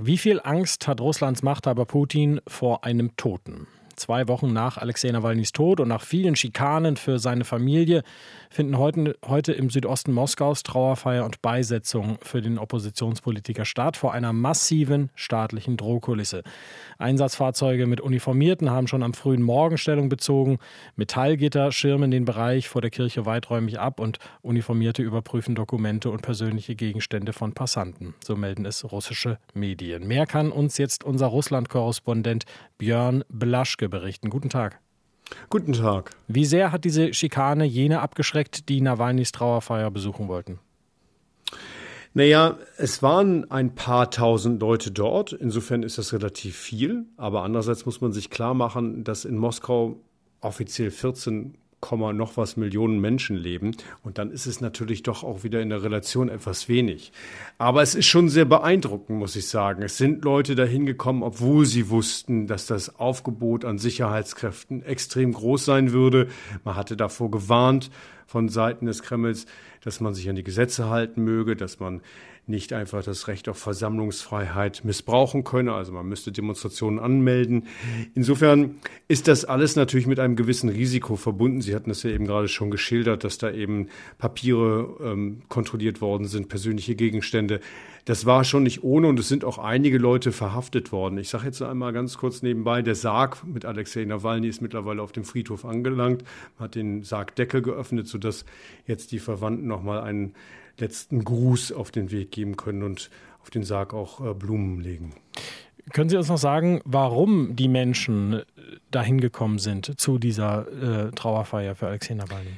Wie viel Angst hat Russlands Machthaber Putin vor einem Toten? Zwei Wochen nach Alexei Nawalnys Tod und nach vielen Schikanen für seine Familie finden heute, heute im Südosten Moskaus Trauerfeier und Beisetzung für den Oppositionspolitiker statt, vor einer massiven staatlichen Drohkulisse. Einsatzfahrzeuge mit Uniformierten haben schon am frühen Morgen Stellung bezogen. Metallgitter schirmen den Bereich vor der Kirche weiträumig ab und Uniformierte überprüfen Dokumente und persönliche Gegenstände von Passanten. So melden es russische Medien. Mehr kann uns jetzt unser Russland-Korrespondent Björn Blaschke berichten. Guten Tag. Guten Tag. Wie sehr hat diese Schikane jene abgeschreckt, die Nawalnys Trauerfeier besuchen wollten? Naja, es waren ein paar tausend Leute dort. Insofern ist das relativ viel. Aber andererseits muss man sich klar machen, dass in Moskau offiziell 14 noch was Millionen Menschen leben. Und dann ist es natürlich doch auch wieder in der Relation etwas wenig. Aber es ist schon sehr beeindruckend, muss ich sagen. Es sind Leute dahin gekommen, obwohl sie wussten, dass das Aufgebot an Sicherheitskräften extrem groß sein würde. Man hatte davor gewarnt von Seiten des Kremls, dass man sich an die Gesetze halten möge, dass man nicht einfach das Recht auf Versammlungsfreiheit missbrauchen könne. Also man müsste Demonstrationen anmelden. Insofern ist das alles natürlich mit einem gewissen Risiko verbunden. Sie hatten es ja eben gerade schon geschildert, dass da eben Papiere ähm, kontrolliert worden sind, persönliche Gegenstände. Das war schon nicht ohne und es sind auch einige Leute verhaftet worden. Ich sage jetzt einmal ganz kurz nebenbei, der Sarg mit Alexei Nawalny ist mittlerweile auf dem Friedhof angelangt, hat den Sargdeckel geöffnet, sodass jetzt die Verwandten nochmal einen letzten Gruß auf den Weg geben können und auf den Sarg auch äh, Blumen legen. Können Sie uns noch sagen, warum die Menschen dahin gekommen sind zu dieser äh, Trauerfeier für Alexei Nawalny?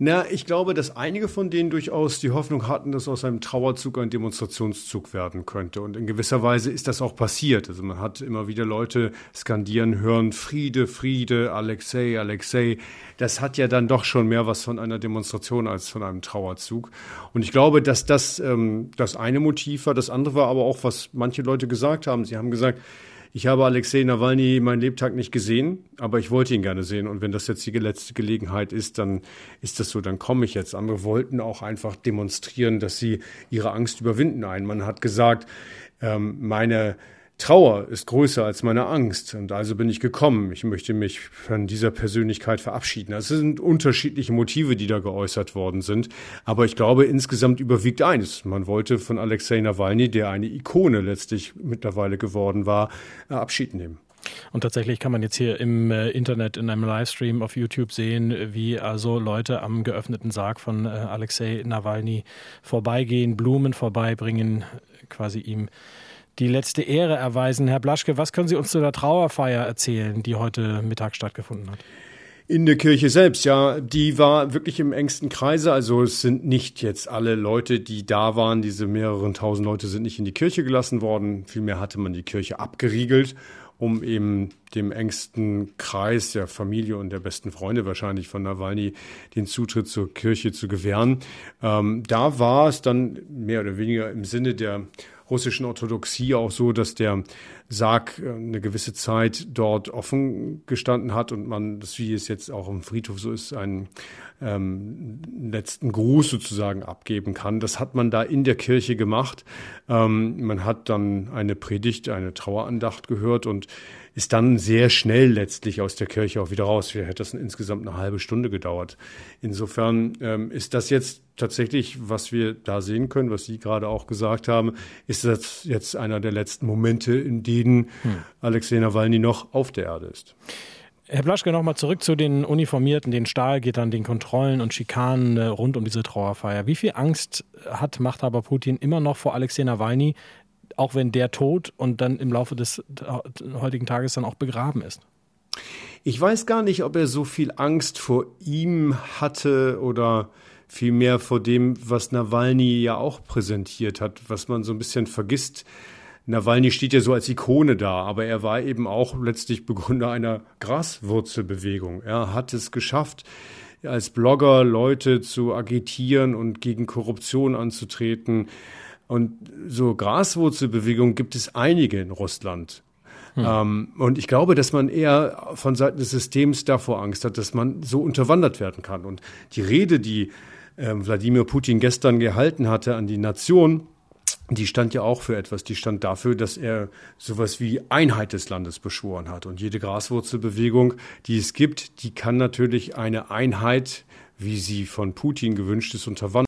Na, ich glaube, dass einige von denen durchaus die Hoffnung hatten, dass aus einem Trauerzug ein Demonstrationszug werden könnte. Und in gewisser Weise ist das auch passiert. Also man hat immer wieder Leute skandieren hören, Friede, Friede, Alexei, Alexei. Das hat ja dann doch schon mehr was von einer Demonstration als von einem Trauerzug. Und ich glaube, dass das ähm, das eine Motiv war. Das andere war aber auch, was manche Leute gesagt haben. Sie haben gesagt, ich habe Alexei Nawalny meinen Lebtag nicht gesehen, aber ich wollte ihn gerne sehen. Und wenn das jetzt die letzte Gelegenheit ist, dann ist das so, dann komme ich jetzt. Andere wollten auch einfach demonstrieren, dass sie ihre Angst überwinden. Ein Mann hat gesagt, ähm, meine Trauer ist größer als meine Angst und also bin ich gekommen. Ich möchte mich von dieser Persönlichkeit verabschieden. Es sind unterschiedliche Motive, die da geäußert worden sind, aber ich glaube, insgesamt überwiegt eines. Man wollte von Alexei Nawalny, der eine Ikone letztlich mittlerweile geworden war, Abschied nehmen. Und tatsächlich kann man jetzt hier im äh, Internet in einem Livestream auf YouTube sehen, wie also Leute am geöffneten Sarg von äh, Alexei Nawalny vorbeigehen, Blumen vorbeibringen, quasi ihm die letzte Ehre erweisen. Herr Blaschke, was können Sie uns zu der Trauerfeier erzählen, die heute Mittag stattgefunden hat? In der Kirche selbst, ja, die war wirklich im engsten Kreise. Also es sind nicht jetzt alle Leute, die da waren, diese mehreren tausend Leute sind nicht in die Kirche gelassen worden. Vielmehr hatte man die Kirche abgeriegelt, um eben dem engsten Kreis der Familie und der besten Freunde wahrscheinlich von Nawalny den Zutritt zur Kirche zu gewähren. Ähm, da war es dann mehr oder weniger im Sinne der russischen Orthodoxie auch so, dass der Sarg äh, eine gewisse Zeit dort offen gestanden hat und man, das wie es jetzt auch im Friedhof so ist, einen ähm, letzten Gruß sozusagen abgeben kann. Das hat man da in der Kirche gemacht. Ähm, man hat dann eine Predigt, eine Trauerandacht gehört und ist dann sehr schnell letztlich aus der Kirche auch wieder raus. Wie hätte das insgesamt eine halbe Stunde gedauert. Insofern ähm, ist das jetzt tatsächlich, was wir da sehen können, was Sie gerade auch gesagt haben, ist das jetzt einer der letzten Momente, in denen hm. Alexei Nawalny noch auf der Erde ist. Herr Blaschke, nochmal zurück zu den Uniformierten, den Stahlgittern, den Kontrollen und Schikanen äh, rund um diese Trauerfeier. Wie viel Angst hat Machthaber Putin immer noch vor Alexei Nawalny, auch wenn der tot und dann im Laufe des heutigen Tages dann auch begraben ist. Ich weiß gar nicht, ob er so viel Angst vor ihm hatte oder vielmehr vor dem, was Nawalny ja auch präsentiert hat, was man so ein bisschen vergisst. Nawalny steht ja so als Ikone da, aber er war eben auch letztlich Begründer einer Graswurzelbewegung. Er hat es geschafft, als Blogger Leute zu agitieren und gegen Korruption anzutreten. Und so Graswurzelbewegungen gibt es einige in Russland. Hm. Ähm, und ich glaube, dass man eher von Seiten des Systems davor Angst hat, dass man so unterwandert werden kann. Und die Rede, die äh, Wladimir Putin gestern gehalten hatte an die Nation, die stand ja auch für etwas. Die stand dafür, dass er sowas wie Einheit des Landes beschworen hat. Und jede Graswurzelbewegung, die es gibt, die kann natürlich eine Einheit, wie sie von Putin gewünscht ist, unterwandern.